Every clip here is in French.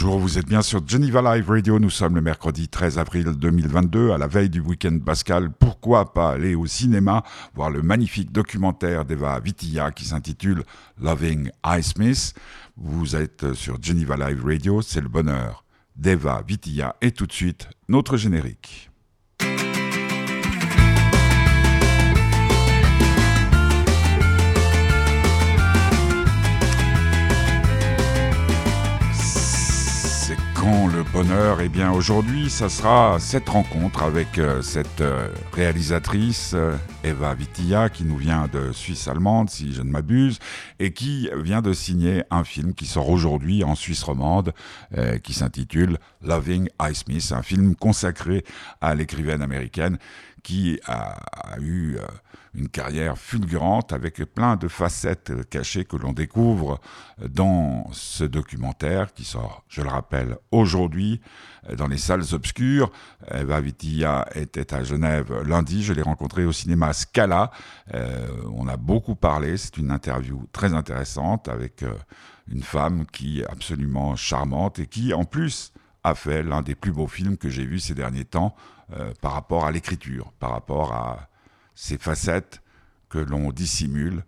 Bonjour, vous êtes bien sur Geneva Live Radio. Nous sommes le mercredi 13 avril 2022, à la veille du week-end pascal. Pourquoi pas aller au cinéma voir le magnifique documentaire d'Eva Vitilla qui s'intitule Loving I. Smith. Vous êtes sur Geneva Live Radio, c'est le bonheur d'Eva Vitilla. Et tout de suite, notre générique. Le bonheur Eh bien aujourd'hui, ça sera cette rencontre avec euh, cette euh, réalisatrice euh, Eva Vitilla qui nous vient de Suisse allemande, si je ne m'abuse, et qui vient de signer un film qui sort aujourd'hui en Suisse romande, qui s'intitule Loving I. Smith, un film consacré à l'écrivaine américaine qui a, eu euh, une carrière fulgurante avec plein de facettes cachées que l'on découvre dans ce documentaire qui sort, je le rappelle, aujourd'hui dans les salles obscures. Eva Vitilla était à Genève lundi, je l'ai rencontrée au cinéma Scala. Euh, on a beaucoup parlé, c'est une interview très intéressante avec euh, une femme qui est absolument charmante et qui en plus a fait l'un des plus beaux films que j'ai vus ces derniers temps euh, par rapport à l'écriture, par rapport à ces facettes que l'on dissimule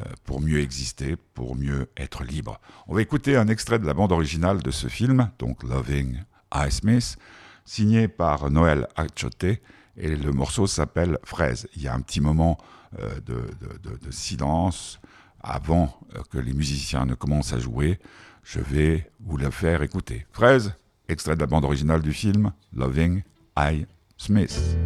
euh, pour mieux exister, pour mieux être libre. On va écouter un extrait de la bande originale de ce film, donc Loving I. Smith, signé par Noël Achote, et le morceau s'appelle Fraise. Il y a un petit moment euh, de, de, silence avant que les musiciens ne commencent à jouer. Je vais vous le faire écouter. Fraise, extrait de la bande originale du film Loving I. Smith.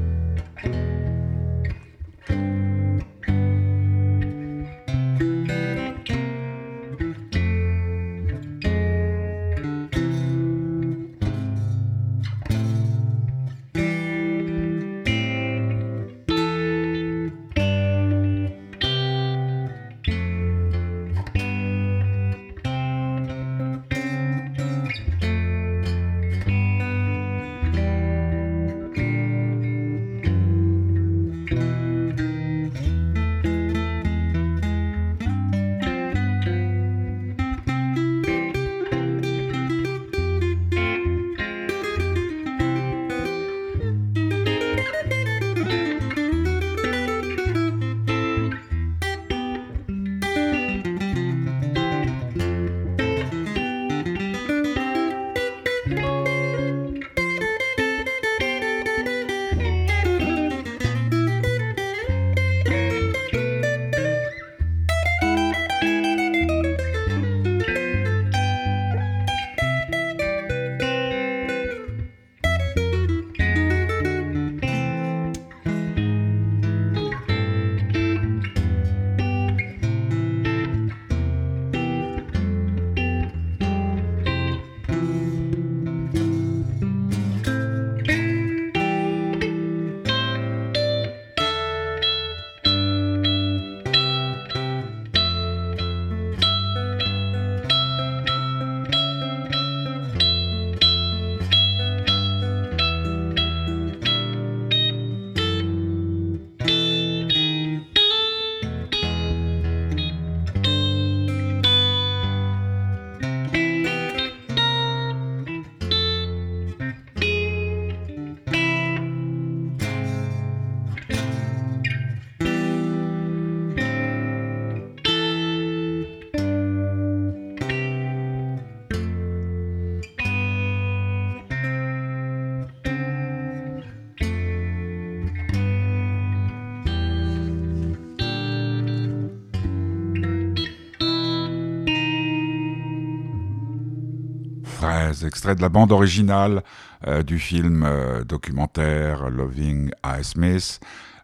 Extrait de la bande originale euh, du film euh, documentaire Loving I. Smith.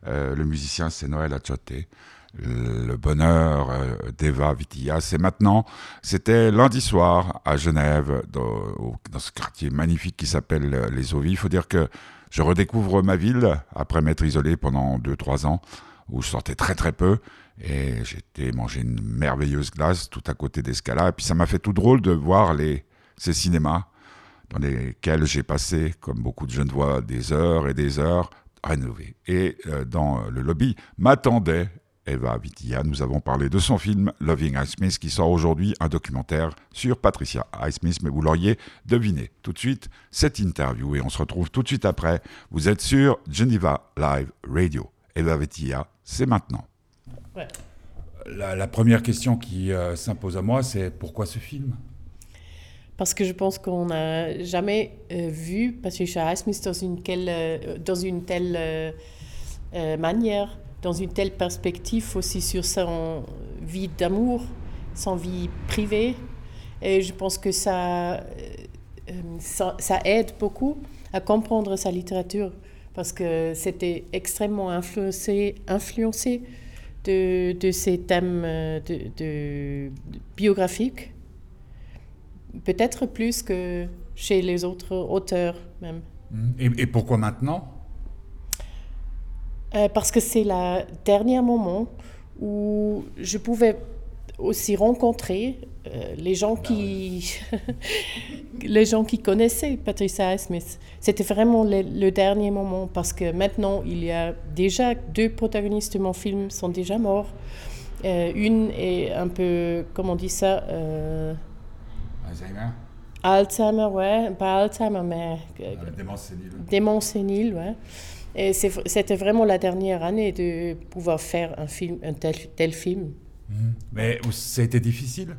Euh, le musicien, c'est Noël Achote. Le bonheur d'Eva Vitilla, c'est maintenant. C'était lundi soir à Genève, dans, ce quartier magnifique qui s'appelle Les Eaux Il faut dire que je redécouvre ma ville après m'être isolé pendant 2-3 ans, où je sortais très très peu. Et j'étais manger une merveilleuse glace tout à côté d'Escala. Et puis ça m'a fait tout drôle de voir les, ces cinémas dans lesquels j'ai passé, comme beaucoup de jeunes voix, des heures et des heures rénovés. Et euh, dans le lobby m'attendait Eva Vitia. Nous avons parlé de son film Loving Smith qui sort aujourd'hui, un documentaire sur Patricia Smith, mais vous l'auriez deviné. Tout de suite, cette interview et on se retrouve tout de suite après. Vous êtes sur Geneva Live Radio. Eva Vitia, c'est maintenant. La, première question qui euh, s'impose à moi, c'est pourquoi ce film? Parce que je pense qu'on n'a jamais euh, vu Patricia Highsmith dans une, euh, dans une telle euh, manière, dans une telle perspective aussi sur son vie d'amour, son vie privée. Et je pense que ça, aide beaucoup à comprendre sa littérature parce que c'était extrêmement influencé, de, de ces thèmes biographiques peut-être plus que chez les autres auteurs même. Mmh. Et, pourquoi maintenant? Euh, Parce que c'est le dernier moment où je pouvais aussi rencontrer euh, les gens qui les gens qui connaissaient Patricia Smith. C'était vraiment le, dernier moment parce que maintenant il y a déjà deux protagonistes de mon film sont déjà morts. Euh, une est un peu comment on dit ça Alzheimer? Alzheimer, ouais. Pas Alzheimer, mais. Euh, démence sénile. Démence sénile, ouais. Et c'était vraiment la dernière année de pouvoir faire un film, un tel, tel film. Mhm. Mais ça a été difficile?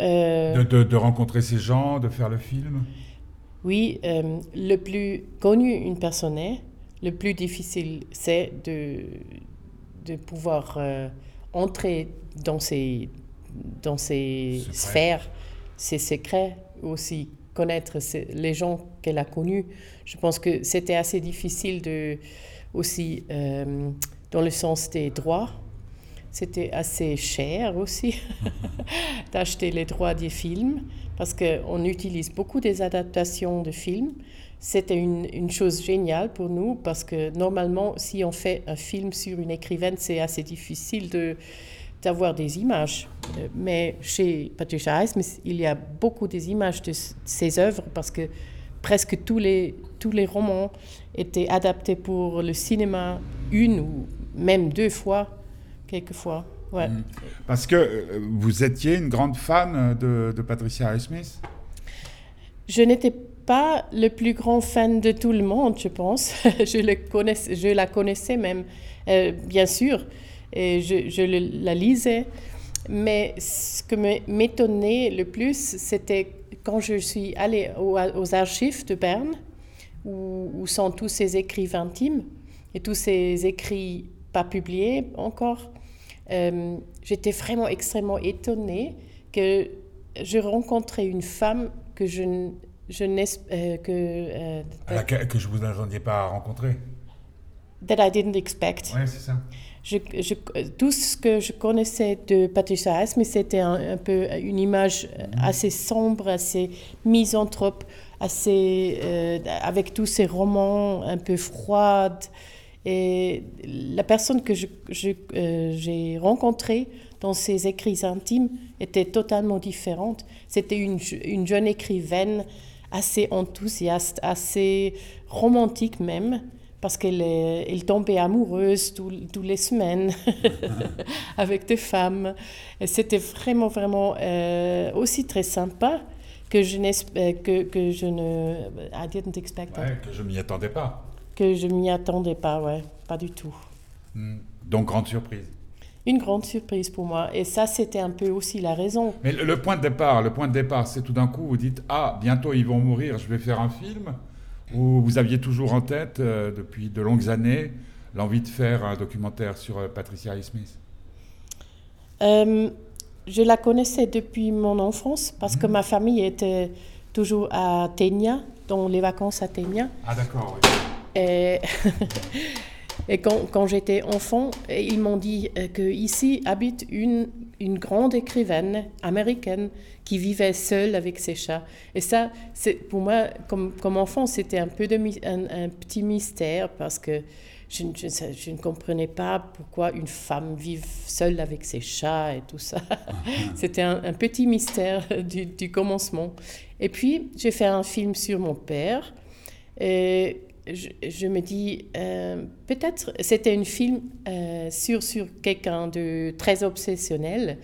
Euh, de, de, rencontrer ces gens, de faire le film? Oui, euh, le plus connu une personne est, le plus difficile, c'est de, de pouvoir entrer dans ces, dans ces sphères ses secrets, aussi connaître les gens qu'elle a connus. Je pense que c'était assez difficile de, aussi euh, dans le sens des droits. C'était assez cher aussi d'acheter les droits des films parce qu'on utilise beaucoup des adaptations de films. C'était une, une, chose géniale pour nous parce que normalement, si on fait un film sur une écrivaine, c'est assez difficile de, d'avoir des images. Euh, mais chez Patricia Highsmith, il y a beaucoup des images de ses œuvres parce que presque tous les, tous les romans étaient adaptés pour le cinéma une ou même deux fois, quelquefois. Ouais. Mm. Parce que euh, vous étiez une grande fan de, de Patricia Highsmith? Je n'étais pas le plus grand fan de tout le monde, je pense. je, le connaissais, je la connaissais même, euh, bien sûr et je, la lisais. Mais ce que m'étonnait le plus, c'était quand je suis allée aux, archives de Berne, où, sont tous ces écrits intimes et tous ces écrits pas publiés encore. Euh, j'étais vraiment extrêmement étonnée que je rencontrais une femme que je, je euh, que, euh, que je vous attendiez pas à rencontrer. That I didn't expect. Oui, c'est ça tout ce que je connaissais de Patricia mais c'était un, peu une image assez sombre, assez misanthrope, assez, euh, avec tous ces romans un peu froides. Et la personne que j'ai euh, rencontrée dans ses écrits intimes était totalement différente. C'était une jeune écrivaine assez enthousiaste, assez romantique même parce qu'elle elle tombait amoureuse toutes les semaines avec des femmes. C'était vraiment, vraiment euh, aussi très sympa que je, euh, que, que je ne... I didn't expect Que je m'y attendais pas. Que je m'y attendais pas, ouais, pas du tout. Hmm. Donc, grande surprise. Une grande surprise pour moi. Et ça, c'était un peu aussi la raison. Mais le, le point de départ, le point de départ, c'est tout d'un coup, vous dites, ah, bientôt ils vont mourir, je vais faire un film vous aviez toujours en tête, euh, depuis de longues années, l'envie de faire un documentaire sur euh, Patricia Highsmith euh, Je la connaissais depuis mon enfance parce que mhm. ma famille était toujours à Ténia, dans les vacances à Ténia. Ah d'accord, oui. Et, et quand, quand j'étais enfant, ils m'ont dit qu'ici habite une, une grande écrivaine américaine qui vivait seule avec ses chats. Et ça, c'est, pour moi, comme, comme enfant, c'était un peu de, un, petit mystère parce que je, je, ne comprenais pas pourquoi une femme vive seule avec ses chats et tout ça. c'était un, petit mystère du, du, commencement. Et puis, j'ai fait un film sur mon père. Et je, me dis, euh, peut-être c'était un film euh, sur, sur quelqu'un de très obsessionnel.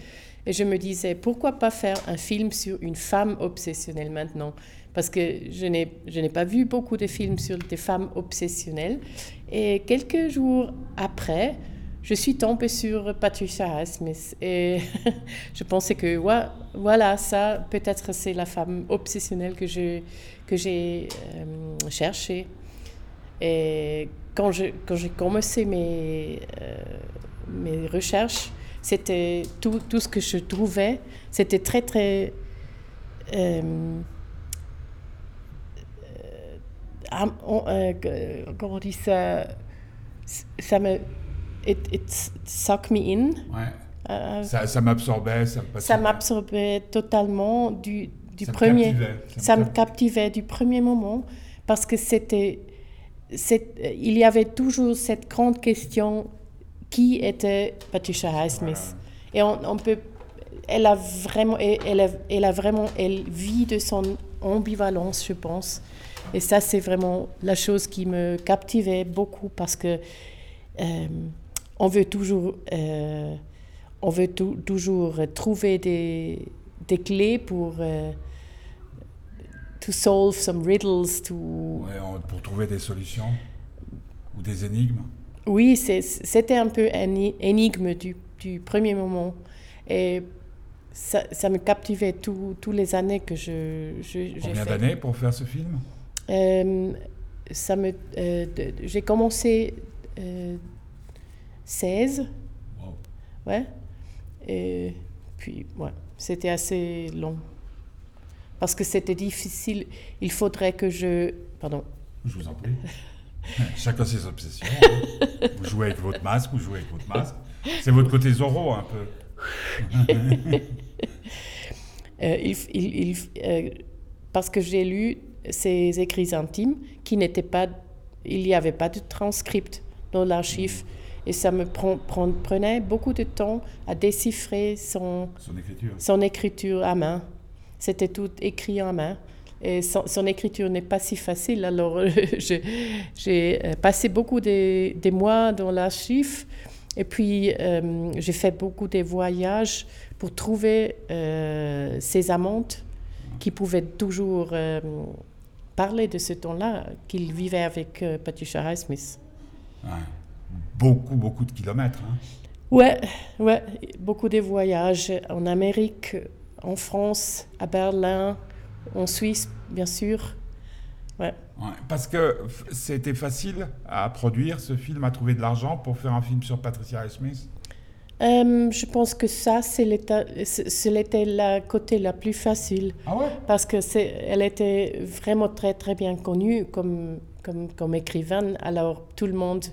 Et je me disais, pourquoi pas faire un film sur une femme obsessionnelle maintenant? Parce que je n'ai, pas vu beaucoup de films sur des femmes obsessionnelles. Et quelques jours après, je suis tombée sur Patricia Smith et je pensais que voilà, ça, peut-être c'est la femme obsessionnelle que, je, que j'ai euh, cherchée. Et quand, je, quand j'ai commencé mes, euh, mes recherches, c'était tout, tout, ce que je trouvais, c'était très, très... Euh, euh, comment on dit ça Ça me it, it sucked me in. Ouais. Euh, ça, ça m'absorbait. Ça, ça m'absorbait totalement du, du ça premier. Me ça, ça me captivait du premier moment parce que c'était, il y avait toujours cette grande question qui était Patricia Highsmith? Et on, on, peut, elle a vraiment, elle a, elle a vraiment, elle vit de son ambivalence, je pense. Et ça, c'est vraiment la chose qui me captivait beaucoup parce que euh, on veut toujours, euh, on veut toujours trouver des, des clés pour euh, to solve some riddles, to... Ouais, pour trouver des solutions ou des énigmes. Oui, c'était un peu un énigme du, du, premier moment. Et ça, ça me captivait toutes les années que je, je Combien d'années pour faire ce film? Euh, ça me, euh, J'ai commencé euh, 16. Ouais. Et puis, ouais, c'était assez long. Parce que c'était difficile. Il faudrait que je. Pardon. Je vous en prie. Chacun ses obsessions. Hein. Vous jouez avec votre masque, vous jouez avec votre masque. C'est votre côté Zorro, un peu. euh, il, il, euh, parce que j'ai lu ses écrits intimes qui n'étaient pas. Il n'y avait pas de transcript dans l'archive. Et ça me prenait beaucoup de temps à déchiffrer son, son, écriture. son écriture à main. C'était tout écrit en main. Et son, son écriture n'est pas si facile. Alors, j'ai euh, passé beaucoup de, de mois dans l'archive. Et puis, euh, j'ai fait beaucoup de voyages pour trouver euh, ces amantes qui pouvaient toujours euh, parler de ce temps-là, qu'il vivait avec Patricia Highsmith. Ouais beaucoup, beaucoup de kilomètres. Hein. Ouais, ouais, beaucoup de voyages en Amérique, en France, à Berlin, en Suisse, bien sûr. Ouais. ouais parce que c'était facile à produire ce film, à trouver de l'argent pour faire un film sur Patricia Smith? Euh, je pense que ça, c'est l'était la côté la plus facile. Ah ouais? Parce que elle était vraiment très, très bien connue comme, comme, comme écrivaine. Alors, tout le monde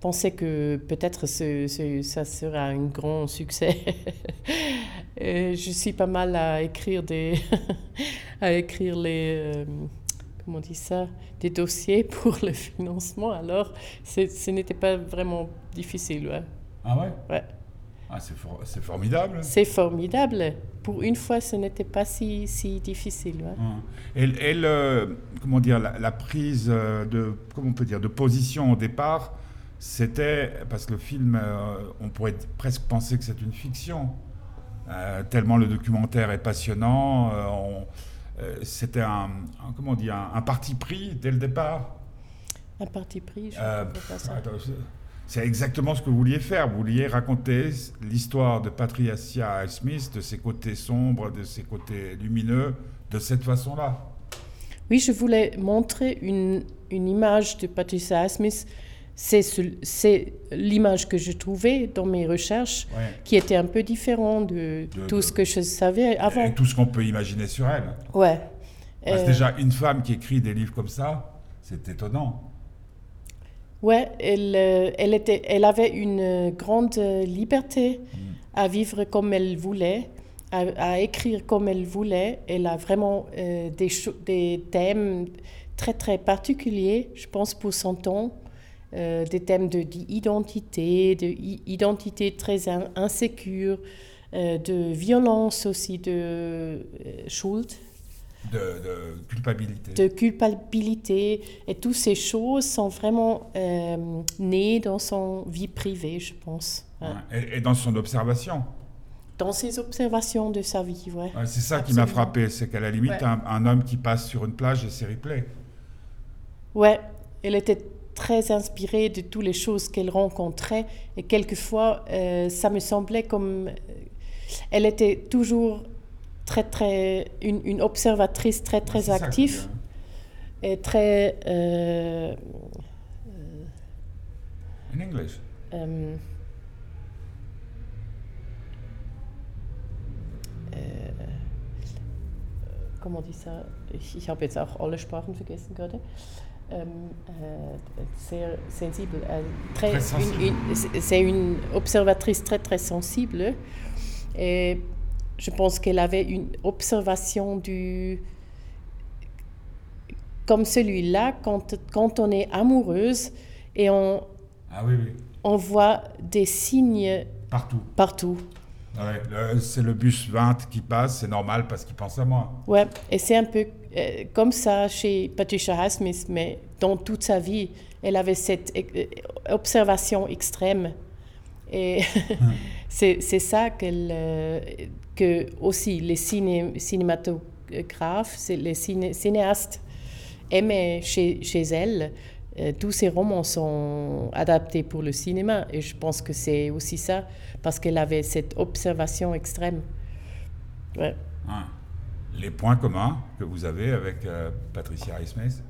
pensais que peut-être ce, ce, ça sera un grand succès. je suis pas mal à écrire des à écrire les euh, comment on dit ça des dossiers pour le financement. Alors ce n'était pas vraiment difficile. Ouais. Ah ouais? Ouais. Ah, c'est, for formidable. C'est formidable. Pour une fois, ce n'était pas si, si difficile. Ouais. Et, et le, comment dire, la, la, prise de, comment on peut dire, de position au départ, c'était parce que le film, euh, on pourrait presque penser que c'est une fiction, euh, tellement le documentaire est passionnant. Euh, c'était un, un, comment dire, un, un, parti pris dès le départ. Un parti pris, je pas ça. C'est exactement ce que vous vouliez faire. Vous vouliez raconter l'histoire de Patricia Smith, de ses côtés sombres, de ses côtés lumineux, de cette façon-là. Oui, je voulais montrer une, une image de Patricia Smith c'est l'image que je trouvais dans mes recherches ouais. qui était un peu différent de, de tout de, ce que je savais avant. Et tout ce qu'on peut imaginer sur elle. Ouais. Parce euh... déjà, une femme qui écrit des livres comme ça, c'est étonnant. Ouais, elle, euh, elle, était, elle avait une grande liberté mm. à vivre comme elle voulait, à, à, écrire comme elle voulait. Elle a vraiment euh, des, des thèmes très, très particuliers, je pense, pour son temps. Euh, des thèmes d'identité, de, d'identité très in, insécure, euh, de violence aussi, de euh, Schuld. de, culpabilité. De culpabilité. Et toutes ces choses sont vraiment nées dans son vie privée, je pense. Et, dans son observation. Dans ses observations de sa vie, ouais. c'est ça qui m'a frappé, c'est qu'à la limite, un, homme qui passe sur une plage et s'est replay. Ouais, elle était très inspirée de toutes les choses qu'elle rencontrait et quelquefois, euh, ça me semblait comme... Euh, elle était toujours très, très, une, une observatrice très, très active et très. Euh, In English? Um, comment on dit ça? Ich habe jetzt auch alle Sprachen vergessen gerade. Äh, sehr sensible. Très. C'est une observatrice très très sensible. Et je pense qu'elle avait une observation du comme celui-là quand, quand on est amoureuse et on, ah oui, oui. on voit des signes partout. partout. c'est le bus 20 qui passe, c'est normal parce qu'il pense à moi. Ouais, et c'est un peu euh, comme ça chez Patricia Highsmith, mais dans toute sa vie, elle avait cette euh, observation extrême. Et c'est ça euh, que aussi les ciné, cinématographes, les cinéastes aimaient chez, elle. Euh, tous ces romans sont adaptés pour le cinéma et je pense que c'est aussi ça parce qu'elle avait cette observation extrême. Ouais. Ah. Les points communs que vous avez avec euh, Patricia Highsmith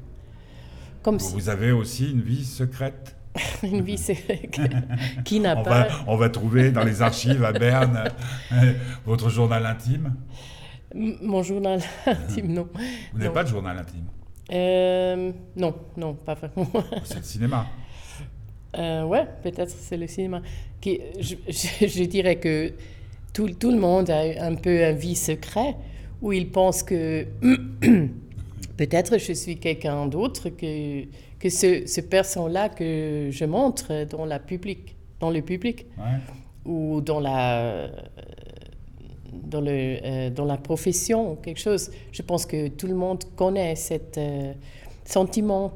Comme Vous avez aussi une vie secrète une vie qui n'a pas. on va trouver dans les archives à Berne euh, votre journal intime. Mon journal intime, non. Vous n'avez pas de journal intime? Euh, Non, non, pas vraiment. C'est le cinéma. Euh, ouais, peut-être c'est le cinéma. Qui, je, je, dirais que tout, tout, le monde a un peu un vie secret où il pense que peut-être je suis quelqu'un d'autre que que ce, ce personne-là que je montre dans, la public, dans le public ou dans la, dans, le, euh, dans la profession, quelque chose, je pense que tout le monde connaît ce euh, sentiment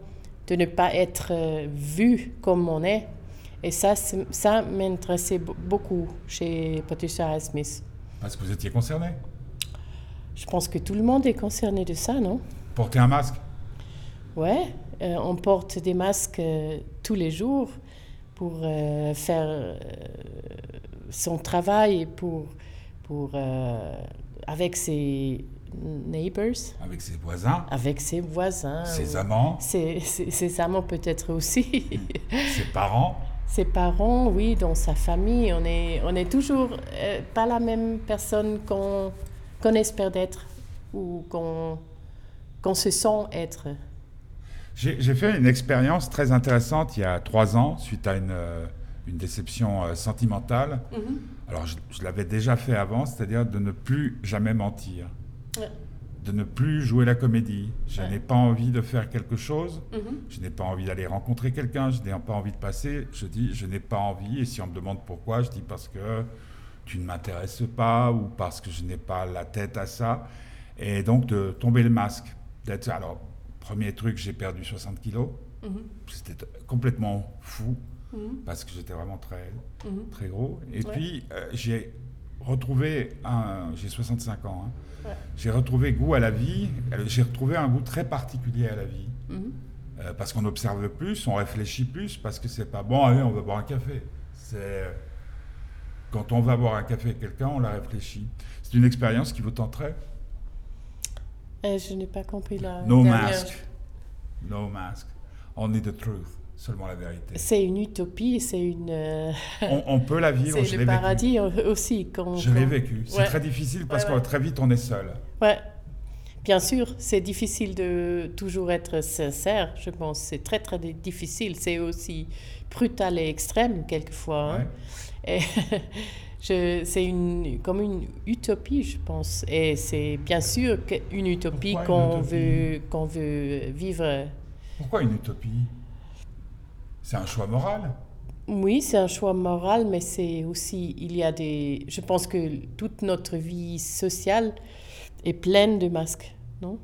de ne pas être euh, vu comme on est. Et ça, ça m'intéressait beaucoup chez Patricia Smith. Parce que vous étiez concerné Je pense que tout le monde est concerné de ça, non? Porter un masque? Ouais, euh, on porte des masques euh, tous les jours pour euh, faire son travail pour, pour, avec ses neighbors. Avec ses voisins. Avec ses voisins. Ses amants. Ses, ses, amants peut-être aussi. ses parents. Ses parents, oui, dans sa famille. On est, on est toujours pas la même personne qu'on qu'on espère d'être ou qu'on qu'on se sent être. J'ai fait une expérience très intéressante il y a trois ans, suite à une, euh, une déception euh, sentimentale. Mm-hmm. Alors, je, l'avais déjà fait avant, c'est-à-dire de ne plus jamais mentir. De ne plus jouer la comédie. Je n'ai pas envie de faire quelque chose. Mm-hmm. Je n'ai pas envie d'aller rencontrer quelqu'un. Je n'ai pas envie de passer. Je dis, je n'ai pas envie. Et si on me demande pourquoi, je dis parce que tu ne m'intéresses pas ou parce que je n'ai pas la tête à ça. Et donc, de tomber le masque. Alors, Premier truc, j'ai perdu 60 kilos. Mhm. C'était complètement fou mhm. parce que j'étais vraiment très, mhm. très gros. Et puis, euh, j'ai retrouvé un. J'ai 65 ans. Hein. J'ai retrouvé goût à la vie. J'ai retrouvé un goût très particulier à la vie. Euh, parce qu'on observe plus, on réfléchit plus, parce que c'est pas bon, allez, on va boire un café. C'est. Quand on va boire un café avec quelqu'un, on la réfléchit. C'est une expérience qui vous tenterait euh, je n'ai pas compris la. No mask. No mask. Only the truth. Seulement la vérité. C'est une utopie, c'est une. Euh, on, peut la vivre. C'est le paradis aussi. Quand, je l'ai vécu. C'est très difficile parce que très vite on est seul. Ouais. Bien sûr, c'est difficile de toujours être sincère. Je pense c'est très très difficile. C'est aussi brutal et extrême quelquefois. Hein. C'est une, comme une utopie, je pense. Et c'est bien sûr une utopie qu'on veut, qu'on veut vivre. Pourquoi une utopie? C'est un choix moral Oui, c'est un choix moral, mais c'est aussi, il y a des... Je pense que toute notre vie sociale est pleine de masques. Non.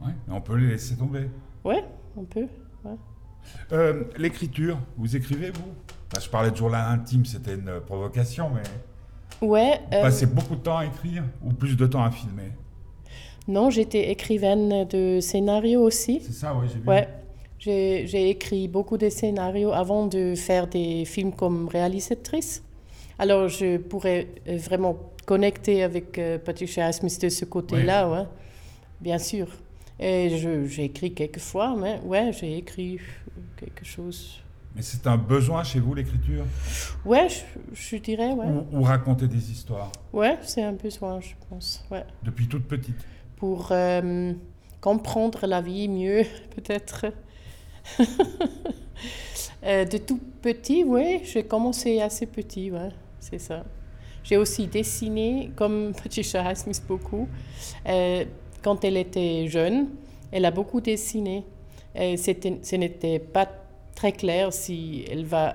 Ouais, on peut les laisser tomber. Ouais, on peut. Ouais. Euh, L'écriture, vous écrivez, vous? Enfin, Je parlais de journal intime, c'était une provocation, mais Ouais. vous euh, passez beaucoup de temps à écrire ou plus de temps à filmer? Non, j'étais écrivaine de scénarios aussi. C'est ça, oui, j'ai vu. Ouais. J'ai écrit beaucoup de scénarios avant de faire des films comme réalisatrice. Alors, je pourrais euh, vraiment connecter avec euh, Patricia Smith de ce côté-là, ouais. Bien sûr. Et j'ai écrit quelques fois, mais ouais, j'ai écrit quelque chose. Mais c'est un besoin chez vous, l'écriture? Ouais, je, je dirais, ouais. ou, ou raconter des histoires? Ouais, c'est un besoin, je pense, ouais. Depuis toute petite? Pour euh, comprendre la vie mieux, peut-être. Euh, de tout petit, oui, j'ai commencé assez petit, ouais, c'est ça. J'ai aussi dessiné, comme Patricia Highsmith beaucoup. Euh, quand elle était jeune, elle a beaucoup dessiné. Et ce n'était pas très clair si elle va,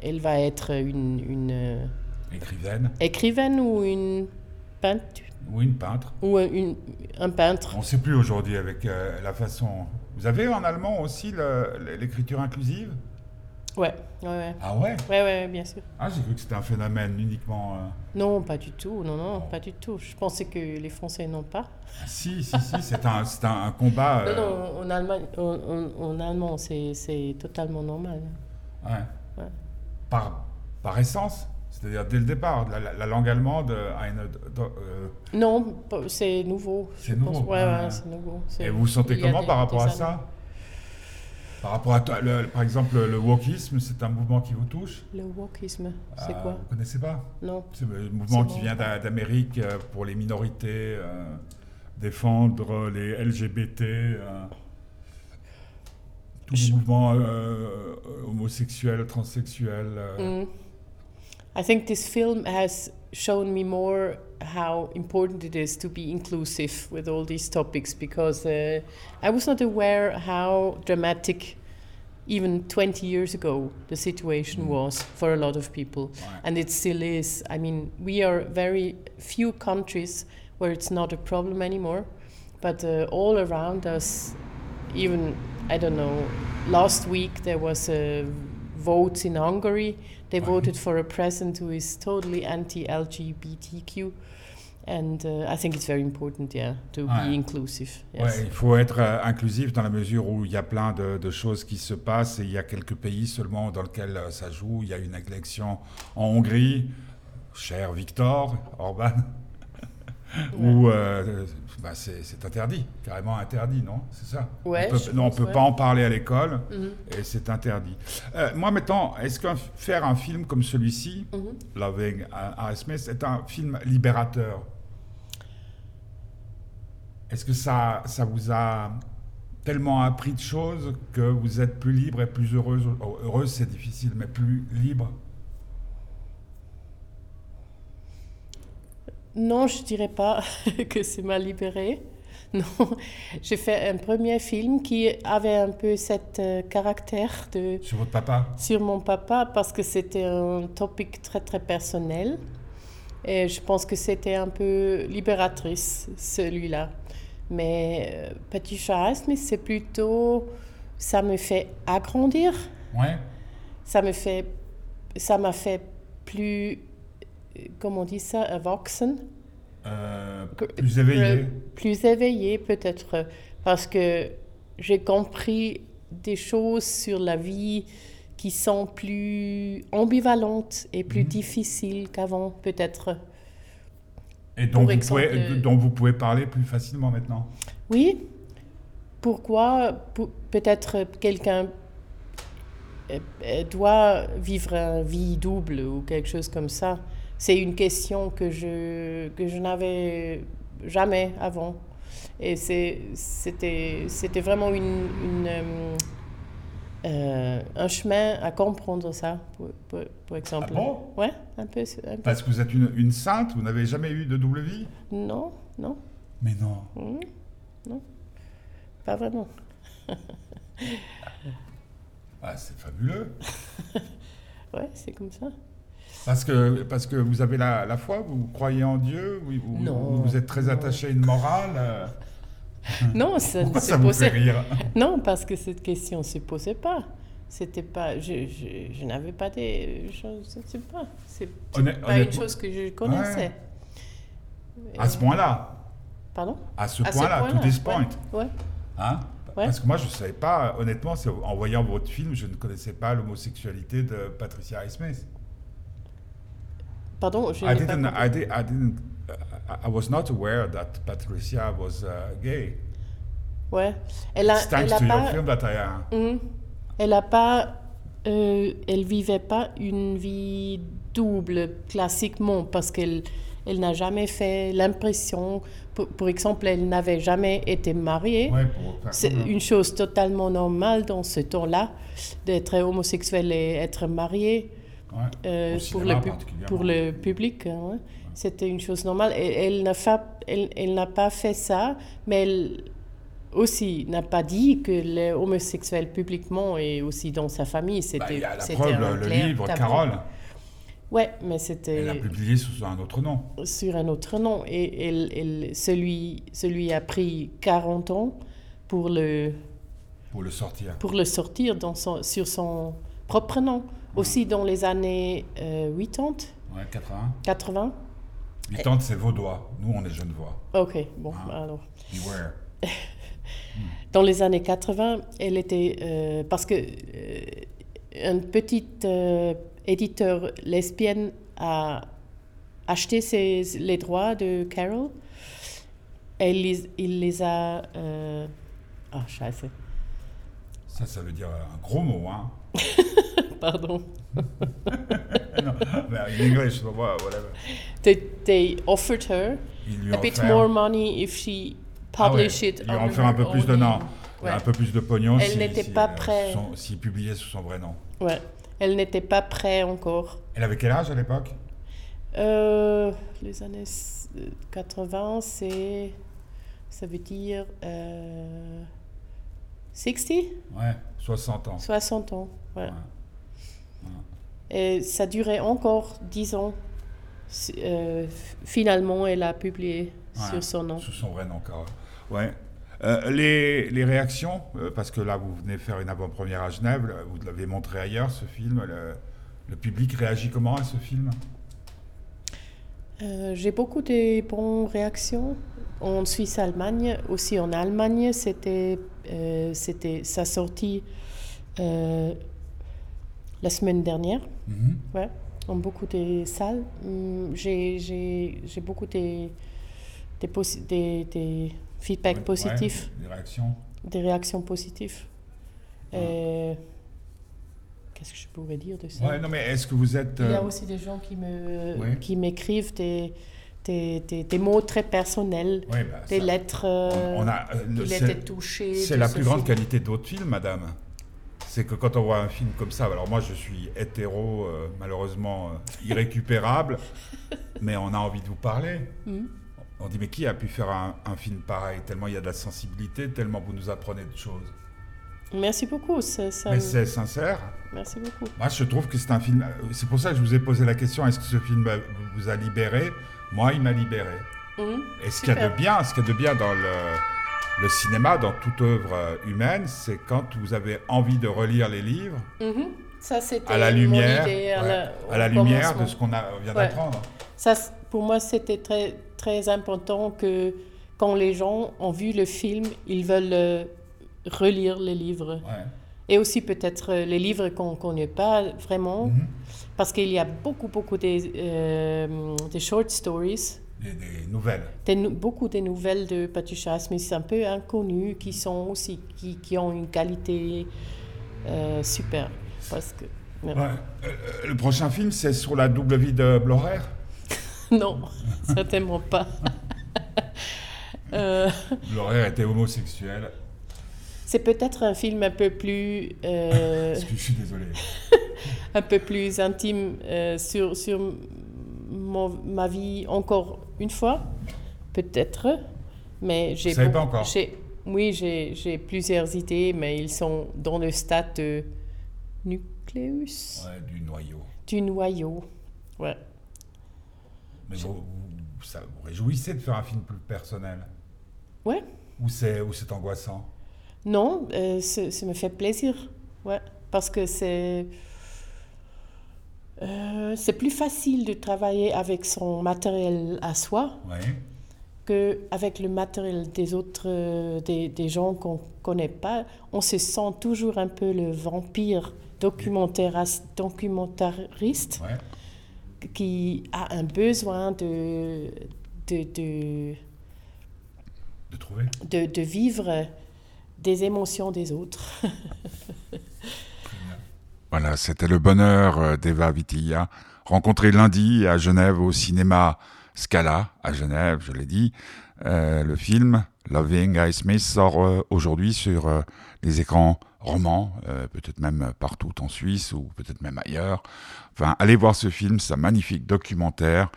elle va être une, une, euh, Écrivaine. écrivaine ou une peintre, ou une peintre. Ou une- un peintre. On ne sait plus aujourd'hui avec euh, la façon... Vous avez en allemand aussi l'écriture inclusive? Ouais, ouais, ouais. Ah ouais? Ouais, ouais, bien sûr. Ah, j'ai cru que c'était un phénomène uniquement... euh, Non, pas du tout. Non, non, pas du tout. Je pensais que les Français n'ont pas. ah, si, si, si, c'est un, un, combat... euh, Non, non, en Allemagne, en, en- en allemand, c'est totalement normal. ouais. Ouais. Par, par essence? C'est-à-dire dès le départ, la, la- la langue allemande euh, a une... euh, Non, c'est nouveau. C'est pense. nouveau, Ouais, ah. ouais, c'est nouveau. Et vous vous sentez comment des- par rapport à années. ça? Par rapport à toi, le- par exemple, le wokisme, c'est un mouvement qui vous touche Le wokisme, c'est Euh, quoi? Vous connaissez pas? Non. C'est le mouvement qui bon. vient d'A- d'Amérique euh, pour les minorités, euh, défendre les LGBT, euh, les Je- mouvements euh, homosexuels, transsexuels. euh. Mm. I think this film has shown me more how important it is to be inclusive with all these topics because uh, I was not aware how dramatic even 20 years ago the situation Mm. was for a lot of people Ouais. and it still is i mean we are very few countries where it's not a problem anymore but uh, all around us even i don't know last week there was a vote in hungary they Ouais. voted for a president who is totally anti-lgbtq and uh, i think it's very important yeah to Ouais. be inclusive yes. Ouais, il faut être euh, inclusif dans la mesure où il y a plein de, de choses qui se passent et il y a quelques pays seulement dans lesquels euh, ça joue. Il y a une élection en Hongrie, cher Victor Orban, où euh, bah, c'est c'est interdit, carrément interdit, non? C'est ça? Ouais, On peut, non, on peut ouais. pas en parler à l'école Mhm, et c'est interdit. Euh, moi maintenant, est-ce que faire un film comme celui-ci, mhm. Loving R. Smith, est un film libérateur? Est-ce que ça, ça vous a tellement appris de choses que vous êtes plus libre et plus heureuse oh, Heureuse, c'est difficile, mais plus libre? Non, je dirais pas que c'est m'a libérée. Non, j'ai fait un premier film qui avait un peu cet euh, caractère de sur votre papa? Sur mon papa parce que c'était un topic très très personnel et je pense que c'était un peu libératrice celui-là. Mais euh, Patricia Highsmith, c'est plutôt ça me fait agrandir, Ouais. ça me fait ça m'a fait plus comment on dit ça, erwachsen. Euh, plus éveillé. Plus éveillé peut-être parce que j'ai compris des choses sur la vie qui sont plus ambivalentes et plus Mhm. difficiles qu'avant peut-être. Et dont vous, exemple, pouvez, euh, dont vous pouvez parler plus facilement maintenant. Oui, pourquoi pou- peut-être quelqu'un euh, euh, doit vivre une vie double ou quelque chose comme ça? C'est une question que je, que je n'avais jamais avant. Et c'était vraiment une, une, euh, euh, un chemin à comprendre ça, pour, pour- pour exemple. Ah bon? Ouais, un peu. un peu. Parce que vous êtes une, une sainte, vous n'avez jamais eu de double vie? Non, non, Mais non. hmm, non, pas vraiment. Ah, c'est fabuleux. Ouais, c'est comme ça. Parce que, parce que vous avez la, la foi, vous croyez en Dieu, vous, vous- Non. vous êtes très Non. attaché à une morale. euh, non, ça ne Pourquoi se ça vous posait fait rire Non, parce que cette question ne se posait pas. C'était pas, je, je, je n'avais pas des choses, je ne sais pas. C'est pas une chose que je connaissais. À ce point-là, Pardon? À ce point-là, point-là, to this ouais. point. Ouais. Hein? Ouais. Parce que moi, je ne savais pas, honnêtement, en voyant votre film, je ne connaissais pas l'homosexualité de Patricia Highsmith. Pardon, je I pas didn't, compris. I, did, I didn't, I- was not aware that Patricia was uh, gay. Ouais. Elle a, It's thanks elle a to your pas, film that I, Mhm. elle a pas, euh, elle vivait pas une vie double classiquement parce qu'elle, elle n'a jamais fait l'impression, pour, pour exemple, elle n'avait jamais été mariée. ouais, C'est une chose totalement normale dans ce temps-là d'être homosexuel et être marié ouais. euh, pour, le pour public. hein. C'était une chose normale. Et elle n'a fa- elle, elle n'a pas fait ça, mais elle aussi n'a pas dit que les homosexuels publiquement et aussi dans sa famille, Bah, c'était il y a la c'était preuve, un le, livre, tabou. Carole, Ouais, mais elle c'était l'a publié sous un autre nom. sur un autre nom. Et elle, elle- celui, celui a pris 40 ans pour le, Pour le sortir. pour le sortir dans son, sur son propre nom. Aussi dans les années euh, 80, Ouais, 80. 80. 80, c'est Vaudois. Nous, on est Genevois. Ok, bon, Ah. alors. Beware. Dans les années 80, elle était. euh, parce que euh, un petit euh, éditeur lesbienne a acheté ses- les droits de Carol. Et il les, il les a. euh, Ah, scheiße. Ça, ça veut dire un gros mot, hein. Pardon. in English, whatever. They, they offered her Ils lui a bit offert- more money if she Ah ouais, published it Ils lui ont offert un peu plus de nom. name. Ouais. Un peu plus de pognon Elle si- n'était si, pas euh, prête. son- S'il publiait sous son vrai nom. Ouais. Elle n'était pas prête encore. Elle avait quel âge à l'époque? Euh, les années 80, c'est. Ça veut dire. Euh, 60 Ouais, 60 ans. 60 ans. Ouais. Ouais. Et ça durait encore 10 ans. Euh, finalement, elle a publié Ouais, sur son nom. Sous son vrai nom, Carole. Ouais. Euh, les, les réactions, euh, parce que là, vous venez faire une avant-première à Genève, vous l'avez montré ailleurs, ce film. Le, le public réagit comment à ce film? J'ai beaucoup de bonnes réactions en Suisse, Allemagne, aussi en Allemagne. C'était, c'était sa sortie la semaine dernière. Mhm. Ouais, dans beaucoup de salles. Hum, J'ai, j'ai, j'ai beaucoup de, des, posi- des, des feedbacks Ouais, positifs, ouais, des réactions. des réactions positives. Euh, qu'est-ce que je pourrais dire de ça? Ouais, non, mais est-ce que vous êtes. Il y a euh, aussi des gens qui, me, qui m'écrivent des, des, des, des mots très personnels, bah, des ça- lettres. euh, on a, euh, le- il c'est- de la ce plus grande qualité de votre film, madame. C'est que quand on voit un film comme ça, alors moi je suis hétéro, euh, malheureusement euh, irrécupérable, mais on a envie de vous parler. Mhm. On dit mais qui a pu faire un, un film pareil Tellement il y a de la sensibilité, tellement vous nous apprenez de choses? Merci beaucoup. ça- ça Mais me- c'est sincère. Merci beaucoup. Moi je trouve que c'est un film. C'est pour ça que je vous ai posé la question est-ce que ce film vous a libéré? Moi il m'a libéré. Mhm. Et ce qu'il y a de bien, ce qu'il y a de bien dans le, le cinéma, dans toute œuvre euh, humaine, c'est quand vous avez envie de relire les livres Mhm. Ça, c'était à la lumière, idée à ouais, la- à la au lumière de ce qu'on vient Ouais. d'apprendre. Ça, pour moi, c'était très, très important que quand les gens ont vu le film, ils veulent euh, relire les livres. Ouais. Et aussi peut-être euh, les livres qu'on ne connaît pas vraiment, Mhm. parce qu'il y a beaucoup, beaucoup de, euh, de short stories, Des, des nouvelles. des beaucoup de nouvelles de Patricia Smith un peu inconnues, qui sont aussi, qui, qui ont une qualité euh, super. Parce que, Ouais. Euh, le prochain film, c'est sur la double vie de Blorer. non, certainement pas. Euh, Blorer était homosexuel. C'est peut-être un film un peu plus, euh, je suis désolé. un peu plus intime euh, sur, sur mon- ma vie encore une fois, peut-être. Mais j'ai Vous pas encore? Oui, j'ai j'ai plusieurs idées, mais ils sont dans le stade de nucléus, Ouais, du noyau. du noyau. Ouais. Mais vous, vous, ça, vous réjouissez de faire un film plus personnel? Ouais. Ou c'est angoissant? Non, euh, ça me fait plaisir. Ouais, parce que c'est. Euh, c'est plus facile de travailler avec son matériel à soi que qu'avec le matériel des autres, euh, des, des, gens qu'on ne connaît pas. On se sent toujours un peu le vampire documentariste qui a un besoin de, de, de, de, trouver. de, de vivre des émotions des autres. Voilà, c'était le bonheur euh, d'Eva Vitilla, rencontré lundi à Genève au cinéma Scala, à Genève, je l'ai dit. Euh, le film Loving Ice Smith sort euh, aujourd'hui sur les écrans romans, peut-être même partout en Suisse ou peut-être même ailleurs. Enfin, allez voir ce film, c'est un magnifique documentaire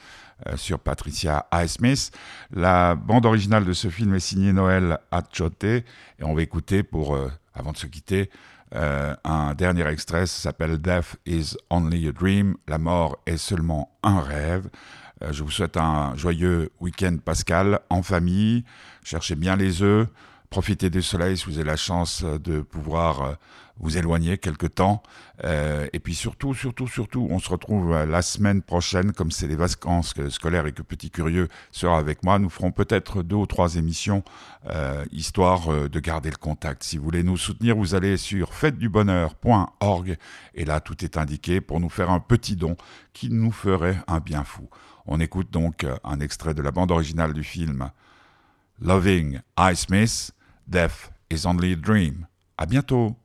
sur Patricia Highsmith. La bande originale de ce film est signée Noël Atchote et on va écouter pour, avant de se quitter, euh, un dernier extrait s'appelle Death is Only a Dream, la mort est seulement un rêve. Euh, je vous souhaite un joyeux week-end pascal en famille. Cherchez bien les œufs, profitez du soleil si vous avez la chance de pouvoir euh, vous éloigner quelque temps. Euh, et puis surtout, surtout, surtout, on se retrouve euh, la semaine prochaine, comme c'est les vacances scolaires et que Petit Curieux sera avec moi. Nous ferons peut-être deux ou trois émissions, histoire de garder le contact. Si vous voulez nous soutenir, vous allez sur fêtedubonheur.org et là, tout est indiqué pour nous faire un petit don qui nous ferait un bien fou. On écoute donc un extrait de la bande originale du film Loving I. Smith, Death is only a dream. À bientôt!